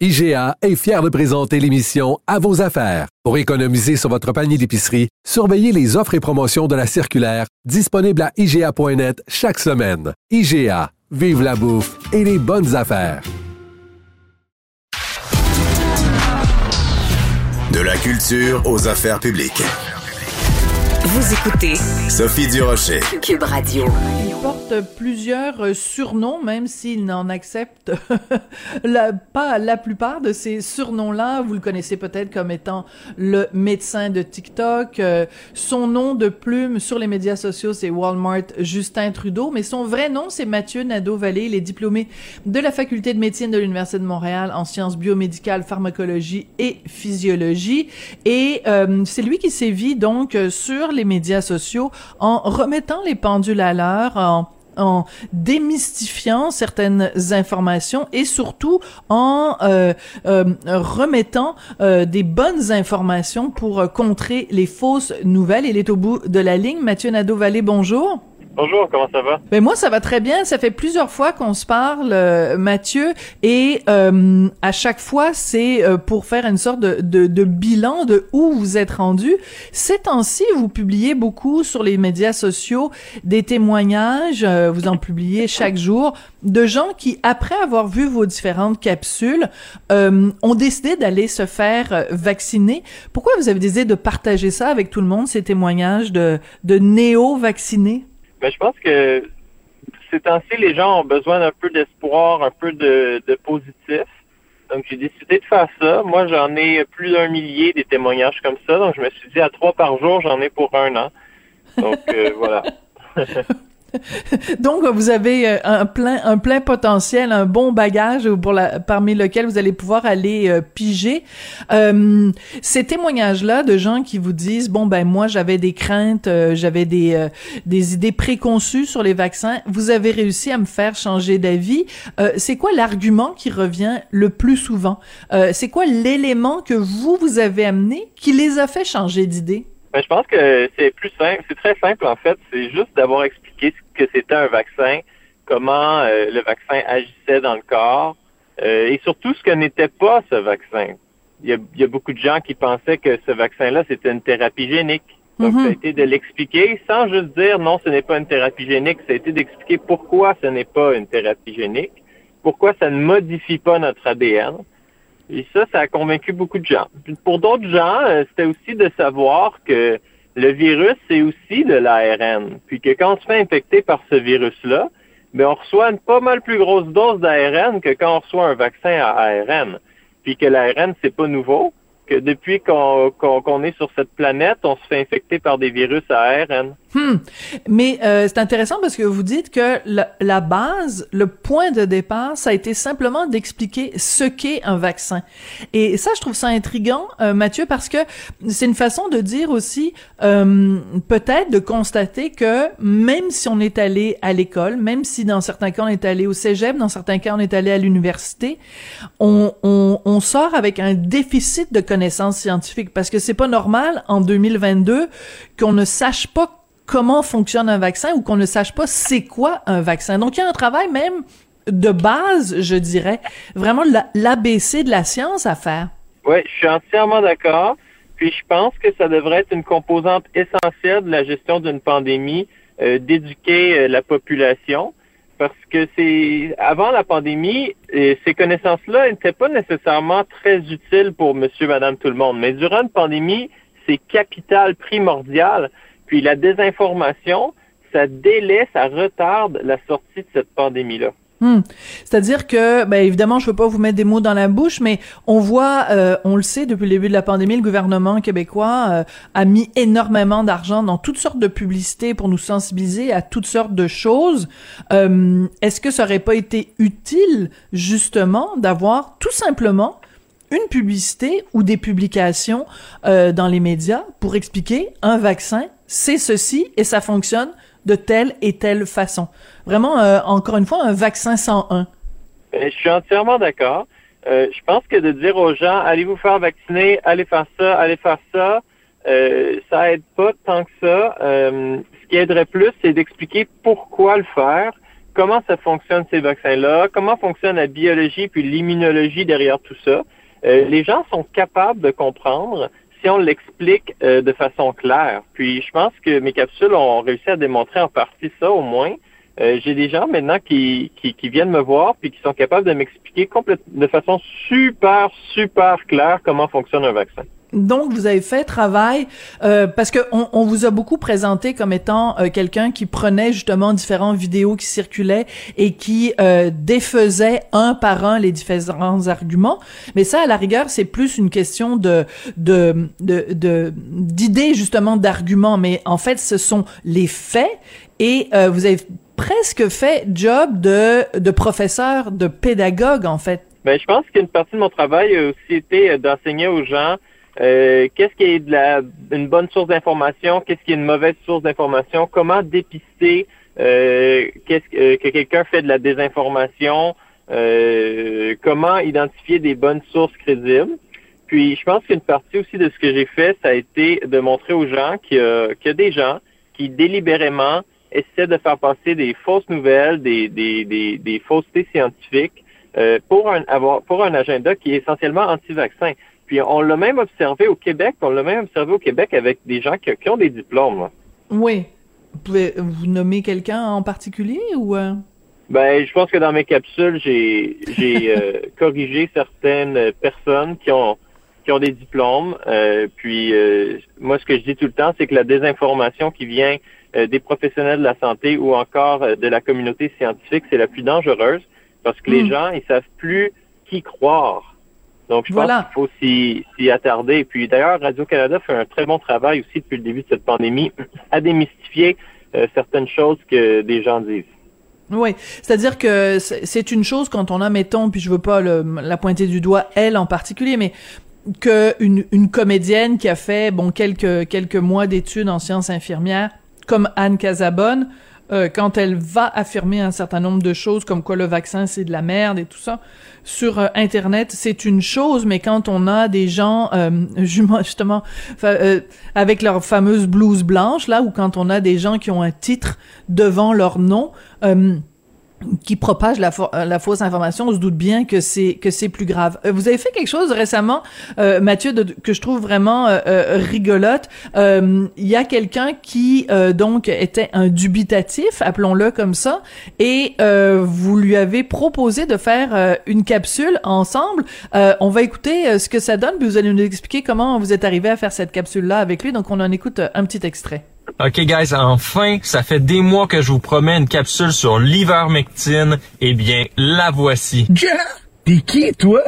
IGA est fier de présenter l'émission À vos affaires. Pour économiser sur votre panier d'épicerie, surveillez les offres et promotions de la circulaire disponible à IGA.net chaque semaine. IGA, vive la bouffe et les bonnes affaires. De la culture aux affaires publiques. Vous écoutez Sophie Durocher. Cube Radio. Porte plusieurs euh, surnoms, même s'il n'en accepte pas la plupart de ces surnoms-là. Vous le connaissez peut-être comme étant le médecin de TikTok. Euh, son nom de plume sur les médias sociaux, c'est Walmart Justin Trudeau, mais son vrai nom, c'est Mathieu Nadeau-Vallée. Il est diplômé de la faculté de médecine de l'Université de Montréal en sciences biomédicales, pharmacologie et physiologie. Et euh, c'est lui qui sévit donc sur les médias sociaux en remettant les pendules à l'heure, en démystifiant certaines informations et surtout en euh, euh, remettant euh, des bonnes informations pour contrer les fausses nouvelles. Il est au bout de la ligne. Mathieu Nadeau-Vallée, bonjour. Bonjour, comment ça va? Ben moi, ça va très bien. Ça fait plusieurs fois qu'on se parle, euh, Mathieu, et euh, à chaque fois, c'est euh, pour faire une sorte de, de, de, bilan de où vous êtes rendu. Ces temps-ci, vous publiez beaucoup sur les médias sociaux des témoignages, vous en publiez chaque jour, de gens qui, après avoir vu vos différentes capsules, ont décidé d'aller se faire vacciner. Pourquoi vous avez décidé de partager ça avec tout le monde, ces témoignages de, de néo-vaccinés? Ben, je pense que ces temps-ci, les gens ont besoin d'un peu d'espoir, un peu de, de positif. Donc, j'ai décidé de faire ça. Moi, j'en ai plus d'un millier des témoignages comme ça. Donc, je me suis dit, à trois par jour, j'en ai pour un an. Donc, euh, voilà. Donc, vous avez euh, un plein, un plein potentiel, un bon bagage pour la, parmi lequel vous allez pouvoir aller euh, piger. Euh, ces témoignages-là de gens qui vous disent, bon, ben, moi, j'avais des craintes, euh, j'avais des, des idées préconçues sur les vaccins. Vous avez réussi à me faire changer d'avis. c'est quoi l'argument qui revient le plus souvent? c'est quoi l'élément que vous, vous avez amené qui les a fait changer d'idée? Ben, je pense que c'est plus simple, c'est très simple en fait. C'est juste d'avoir expliqué que c'était un vaccin, comment euh, le vaccin agissait dans le corps, euh, et surtout ce que n'était pas ce vaccin. Il y, a, il y, a, beaucoup de gens qui pensaient que ce vaccin-là, c'était une thérapie génique. Donc, ça a mhm. été de l'expliquer sans juste dire non, ce n'est pas une thérapie génique. Ça a été d'expliquer pourquoi ce n'est pas une thérapie génique, pourquoi ça ne modifie pas notre ADN. Et ça, ça a convaincu beaucoup de gens. pour d'autres gens, euh, c'était aussi de savoir que le virus, c'est aussi de l'ARN. Puis que quand on se fait infecter par ce virus-là, ben on reçoit une pas mal plus grosse dose d'ARN que quand on reçoit un vaccin à ARN. Puis que l'ARN, c'est pas nouveau depuis qu'on est sur cette planète, on se fait infecter par des virus à ARN. Hmm. Mais euh, c'est intéressant parce que vous dites que la, base, le point de départ, ça a été simplement d'expliquer ce qu'est un vaccin. Et ça, je trouve ça intriguant, euh, Mathieu, parce que c'est une façon de dire aussi, euh, peut-être de constater que même si on est allé à l'école, même si dans certains cas on est allé au cégep, dans certains cas on est allé à l'université, on, sort avec un déficit de scientifiques parce que c'est pas normal en 2022 qu'on ne sache pas comment fonctionne un vaccin ou qu'on ne sache pas c'est quoi un vaccin. Donc il y a un travail même de base, je dirais, vraiment l'ABC de la science à faire. Oui, je suis entièrement d'accord. Puis je pense que ça devrait être une composante essentielle de la gestion d'une pandémie, euh, d'éduquer euh, la population parce que c'est avant la pandémie, ces connaissances-là n'étaient pas nécessairement très utiles pour monsieur, madame, tout le monde. Mais durant une pandémie, c'est capital, primordial. Puis la désinformation, ça délaisse, ça retarde la sortie de cette pandémie-là. Hmm. C'est-à-dire que, ben évidemment, je veux pas vous mettre des mots dans la bouche, mais on voit, euh, on le sait depuis le début de la pandémie, le gouvernement québécois euh, a mis énormément d'argent dans toutes sortes de publicités pour nous sensibiliser à toutes sortes de choses. Euh, est-ce que ça aurait pas été utile, justement, d'avoir tout simplement une publicité ou des publications euh, dans les médias pour expliquer un vaccin, c'est ceci et ça fonctionne de telle et telle façon. Vraiment, euh, encore une fois, un vaccin 101. Ben, je suis entièrement d'accord. Euh, je pense que de dire aux gens, allez vous faire vacciner, allez faire ça, allez faire ça, euh, ça aide pas tant que ça. Euh, ce qui aiderait plus, c'est d'expliquer pourquoi le faire, comment ça fonctionne ces vaccins-là, comment fonctionne la biologie puis l'immunologie derrière tout ça. Les gens sont capables de comprendre on l'explique euh, de façon claire. Puis je pense que mes capsules ont réussi à démontrer en partie ça au moins. Euh, J'ai des gens maintenant qui, qui, qui, viennent me voir puis qui sont capables de m'expliquer de façon super, super claire comment fonctionne un vaccin. Donc, vous avez fait travail euh, parce que on, on, vous a beaucoup présenté comme étant euh, quelqu'un qui prenait justement différentes vidéos qui circulaient et qui euh, défaisait un par un les différents arguments. Mais ça, à la rigueur, c'est plus une question de de de d'idées justement d'arguments. Mais en fait, ce sont les faits et euh, vous avez presque fait job de de professeur, de pédagogue en fait. Ben, je pense qu'une partie de mon travail a aussi été d'enseigner aux gens euh, qu'est-ce qui est de la, une bonne source d'information, qu'est-ce qui est une mauvaise source d'information, comment dépister euh, qu'est-ce que, que quelqu'un fait de la désinformation, euh, comment identifier des bonnes sources crédibles? Puis je pense qu'une partie aussi de ce que j'ai fait, ça a été de montrer aux gens qu'il y, a des gens qui délibérément essaient de faire passer des fausses nouvelles, des, des, des, des faussetés scientifiques euh, pour un avoir pour un agenda qui est essentiellement anti-vaccin. Puis on l'a même observé au Québec, on l'a même observé au Québec avec des gens qui, qui ont des diplômes. Oui. Vous pouvez vous nommer quelqu'un en particulier ou euh? Ben, je pense que dans mes capsules, j'ai j'ai euh, corrigé certaines personnes qui ont qui ont des diplômes. Euh, puis euh, moi, ce que je dis tout le temps, c'est que la désinformation qui vient euh, des professionnels de la santé ou encore de la communauté scientifique, c'est la plus dangereuse parce que les hmm. gens, ils savent plus qui croire. Donc, je pense qu'il faut s'y attarder. Puis d'ailleurs, Radio-Canada fait un très bon travail aussi depuis le début de cette pandémie à démystifier euh, certaines choses que des gens disent. Oui, c'est-à-dire que c'est une chose quand on a, mettons, puis je veux pas le, la pointer du doigt, elle en particulier, mais que une, une comédienne qui a fait bon quelques quelques mois d'études en sciences infirmières, comme Anne Casabonne, euh, quand elle va affirmer un certain nombre de choses comme quoi le vaccin c'est de la merde et tout ça sur euh, internet c'est une chose mais quand on a des gens euh, justement euh, avec leur fameuse blouse blanche là ou quand on a des gens qui ont un titre devant leur nom qui propage la, euh, la, fausse information, on se doute bien que c'est que c'est plus grave. Euh, vous avez fait quelque chose récemment, euh, Mathieu, de, que je trouve vraiment euh, rigolote. Il y a quelqu'un qui donc était un dubitatif, appelons-le comme ça, et vous lui avez proposé de faire une capsule ensemble. on va écouter ce que ça donne, puis vous allez nous expliquer comment vous êtes arrivé à faire cette capsule-là avec lui. Donc on en écoute un petit extrait. OK, guys, enfin, ça fait des mois que je vous promets une capsule sur l'ivermectine. Eh bien, la voici. T'es qui, toi?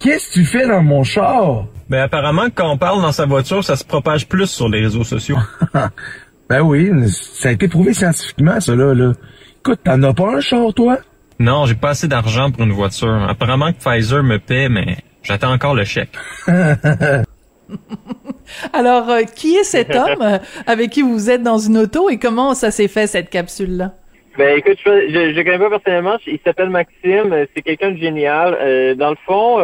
Qu'est-ce que tu fais dans mon char? Ben, apparemment, quand on parle dans sa voiture, ça se propage plus sur les réseaux sociaux. ben oui, ça a été prouvé scientifiquement, ça, là. là. Écoute, t'en as pas un char, toi? Non, j'ai pas assez d'argent pour une voiture. Apparemment que Pfizer me paie, mais j'attends encore le chèque. Alors, euh, qui est cet homme euh, avec qui vous êtes dans une auto et comment ça s'est fait cette capsule-là? Ben écoute, je, je, je connais pas personnellement. Il s'appelle Maxime. Euh, c'est quelqu'un de génial. dans le fond,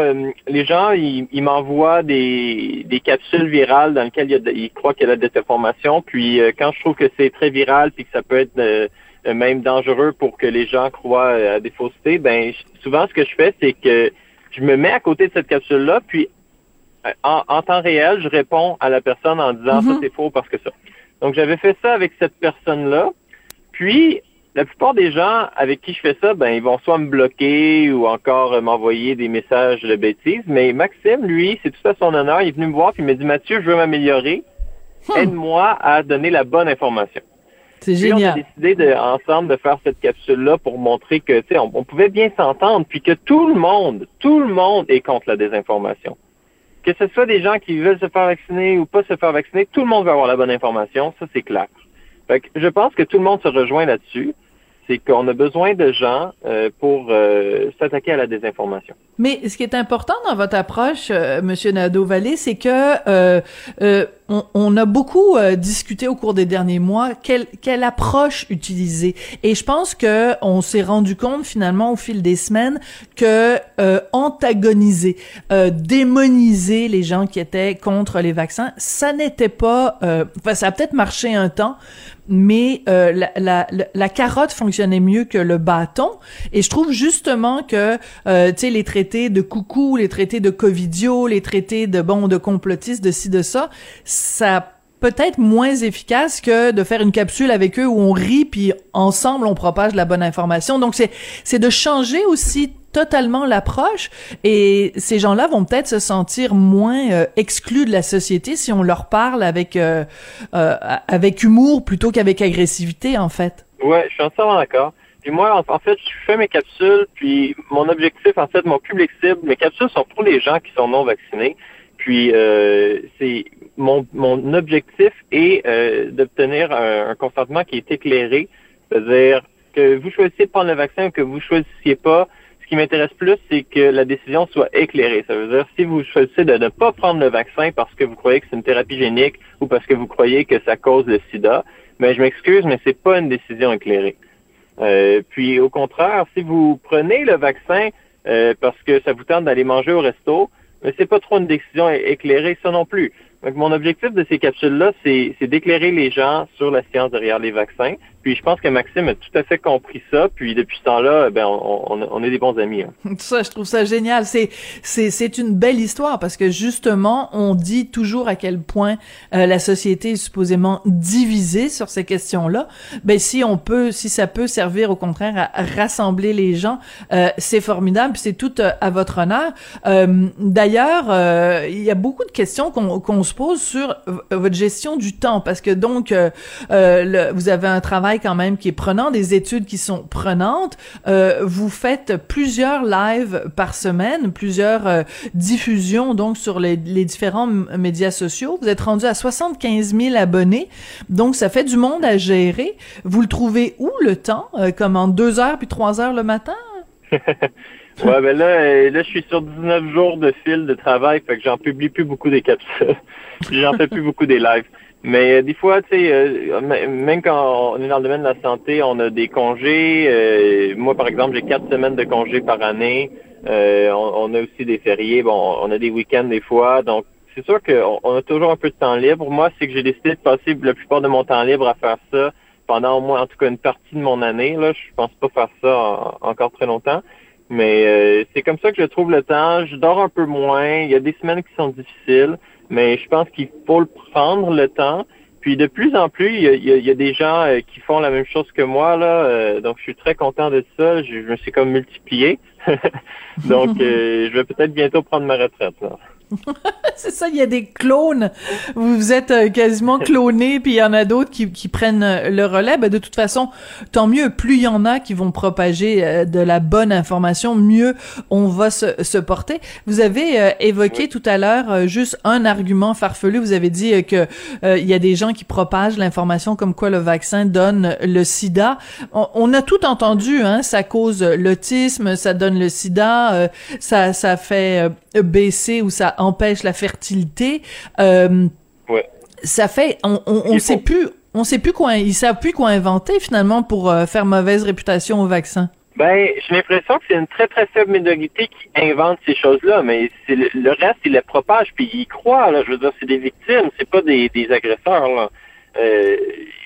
les gens, ils, m'envoient des, des capsules virales dans lesquelles ils, croient qu'il y a de la désinformation. Puis quand je trouve que c'est très viral puis que ça peut être même dangereux pour que les gens croient à des faussetés, ben souvent ce que je fais, c'est que je me mets à côté de cette capsule-là, puis en, temps réel, je réponds à la personne en disant ça mhm. c'est faux parce que ça. Donc j'avais fait ça avec cette personne-là. Puis la plupart des gens avec qui je fais ça, ben ils vont soit me bloquer ou encore m'envoyer des messages de bêtises. Mais Maxime, lui, c'est tout à son honneur. Il est venu me voir puis il m'a dit Mathieu, je veux m'améliorer. Hmm. Aide-moi à donner la bonne information. C'est génial. On a décidé de, ensemble de faire cette capsule-là pour montrer que, tu sais, on, pouvait bien s'entendre, puis que tout le monde, tout le monde est contre la désinformation que ce soit des gens qui veulent se faire vacciner ou pas se faire vacciner, tout le monde va avoir la bonne information, ça c'est clair. Fait que je pense que tout le monde se rejoint là-dessus. c'est qu'on a besoin de gens euh, pour euh, s'attaquer à la désinformation. Mais ce qui est important dans votre approche, euh, Monsieur Nadeau-Vallée, c'est que euh, euh, on, on, a beaucoup discuté au cours des derniers mois quelle, quelle approche utiliser. Et je pense que on s'est rendu compte finalement au fil des semaines que antagoniser, démoniser les gens qui étaient contre les vaccins, ça n'était pas. Enfin, ça a peut-être marché un temps, mais euh, la, la, la, carotte fonctionnait mieux que le bâton. Et je trouve justement que, euh, tu sais, les traités de coucou, les traités de covidio, les traités de, bon, de complotistes, de ci, de ça, ça peut-être moins efficace que de faire une capsule avec eux où on rit puis ensemble on propage la bonne information. Donc c'est c'est de changer aussi totalement l'approche et ces gens-là vont peut-être se sentir moins euh, exclus de la société si on leur parle avec euh, euh, avec humour plutôt qu'avec agressivité en fait. Ouais, je suis entièrement d'accord. Puis moi, en, fait, je fais mes capsules, puis mon objectif, en fait, mon public cible, mes capsules sont pour les gens qui sont non vaccinés. Puis c'est mon, mon objectif est d'obtenir un, un, consentement qui est éclairé, c'est-à-dire que vous choisissiez de prendre le vaccin ou que vous choisissiez pas, ce qui m'intéresse plus, c'est que la décision soit éclairée. Ça veut dire, si vous choisissez de ne pas prendre le vaccin parce que vous croyez que c'est une thérapie génique ou parce que vous croyez que ça cause le sida, ben, je m'excuse, mais c'est pas une décision éclairée. Euh, puis, au contraire, si vous prenez le vaccin euh, parce que ça vous tente d'aller manger au resto, mais c'est pas trop une décision éclairée, ça non plus. Donc, mon objectif de ces capsules-là, c'est d'éclairer les gens sur la science derrière les vaccins. Puis je pense que Maxime a tout à fait compris ça. Puis depuis ce temps-là, ben on, on, est des bons amis. Hein. Ça, je trouve ça génial. C'est c'est c'est une belle histoire parce que justement, on dit toujours à quel point euh, la société est supposément divisée sur ces questions-là. Ben si on peut, si ça peut servir au contraire à rassembler les gens, euh, c'est formidable. Puis c'est tout euh, à votre honneur. D'ailleurs, il y a beaucoup de questions qu'on qu'on se pose sur votre gestion du temps parce que donc le, vous avez un travail quand même qui est prenant, des études qui sont prenantes. Euh, vous faites plusieurs lives par semaine, plusieurs euh, diffusions donc sur les, différents médias sociaux. Vous êtes rendu à 75 000 abonnés, donc ça fait du monde à gérer. Vous le trouvez où le temps, euh, comme en deux heures puis trois heures le matin? ouais, ben là, euh, là, je suis sur 19 jours de fil de travail, fait que j'en publie plus beaucoup des capsules. j'en fais plus beaucoup des lives. Mais euh, des fois, tu sais, euh, même quand on est dans le domaine de la santé, on a des congés. Euh, moi, par exemple, j'ai quatre semaines de congés par année. On, a aussi des fériés. Bon, on a des week-ends des fois. Donc, c'est sûr qu'on on a toujours un peu de temps libre. Moi, c'est que j'ai décidé de passer la plupart de mon temps libre à faire ça pendant au moins, en tout cas, une partie de mon année. Là, je pense pas faire ça encore très longtemps. Mais c'est comme ça que je trouve le temps. Je dors un peu moins. Il y a des semaines qui sont difficiles mais je pense qu'il faut le prendre le temps. Puis de plus en plus, il y a, des gens euh, qui font la même chose que moi là, euh, donc je suis très content de ça. Je, me suis comme multiplié, donc euh, je vais peut-être bientôt prendre ma retraite là. c'est ça, il y a des clones. Vous êtes euh, quasiment clonés, puis il y en a d'autres qui, qui, prennent euh, le relais. Ben, de toute façon, tant mieux. Plus il y en a qui vont propager euh, de la bonne information, mieux on va se, se porter. Vous avez évoqué tout à l'heure juste un argument farfelu. Vous avez dit que il y a des gens qui propagent l'information comme quoi le vaccin donne le sida. On, a tout entendu, hein. Ça cause l'autisme, ça donne le sida, ça, ça fait baisser ou ça empêche la fertilité. Euh, Ça fait, on, on, sait plus, on sait plus quoi, ils savent plus quoi inventer finalement pour euh, faire mauvaise réputation au vaccin. Ben, j'ai l'impression que c'est une très très faible minorité qui invente ces choses-là, mais c'est le, reste, ils les propagent puis ils croient. Là, je veux dire, c'est des victimes, c'est pas des, des agresseurs. Là. Euh,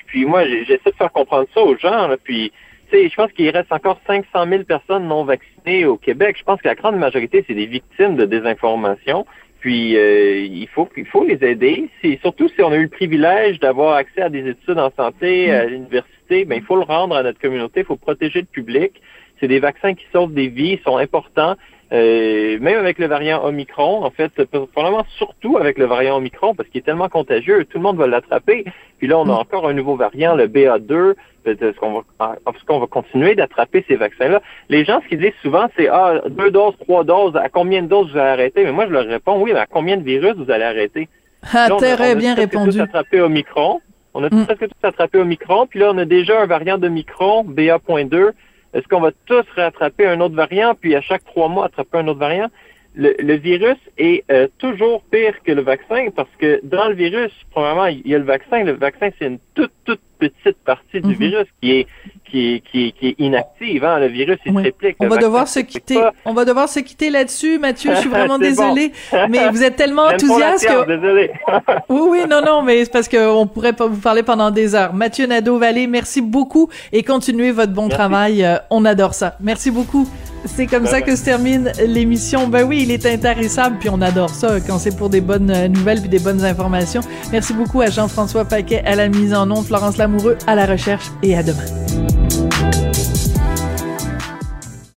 puis moi, j'essaie de faire comprendre ça aux gens. Là, puis je pense qu'il reste encore 500 000 personnes non vaccinées au Québec. Je pense que la grande majorité, c'est des victimes de désinformation. Puis euh, il faut il faut les aider. C'est surtout si on a eu le privilège d'avoir accès à des études en santé mm. à l'université, ben il faut le rendre à notre communauté. Il faut protéger le public. C'est des vaccins qui sauvent des vies, sont importants. Euh, même avec le variant Omicron, en fait, probablement surtout avec le variant Omicron, parce qu'il est tellement contagieux, tout le monde va l'attraper. Puis là, on a mm. encore un nouveau variant, le BA2. Est-ce qu'on va, est qu'on va continuer d'attraper ces vaccins-là? Les gens, ce qu'ils disent souvent, c'est ah, deux doses, trois doses, à combien de doses vous allez arrêter? Mais moi, je leur réponds, oui, mais à combien de virus vous allez arrêter? Ah, très bien répondu. Tous attrapé Omicron. On a Mm. presque tous attrapé Omicron, puis là, on a déjà un variant de Micron, BA.2. Est-ce qu'on va tous rattraper un autre variant, puis à chaque trois mois attraper un autre variant? Le, le virus est euh, toujours pire que le vaccin parce que dans le virus, premièrement, il y a le vaccin. Le vaccin, c'est une toute, toute petite partie du Mhm. virus qui est, qui est, qui est, qui est inactive. Hein? Le virus, il Oui. se réplique. On va devoir se quitter. pas. On va devoir se quitter là-dessus, Mathieu. Je suis vraiment C'est bon. désolée. Mais vous êtes tellement enthousiaste que Désolé. Oui, oui, non, non, mais c'est parce qu'on pourrait pas vous parler pendant des heures. Mathieu Nadeau-Vallée, merci beaucoup et continuez votre bon Merci. travail. Euh, on adore ça. Merci beaucoup. C'est comme ça que se termine l'émission. Ben oui, il est intarissable, puis on adore ça quand c'est pour des bonnes euh, nouvelles puis des bonnes informations. Merci beaucoup à Jean-François Paquet à la mise en onde, Florence Lamoureux à la recherche et à demain.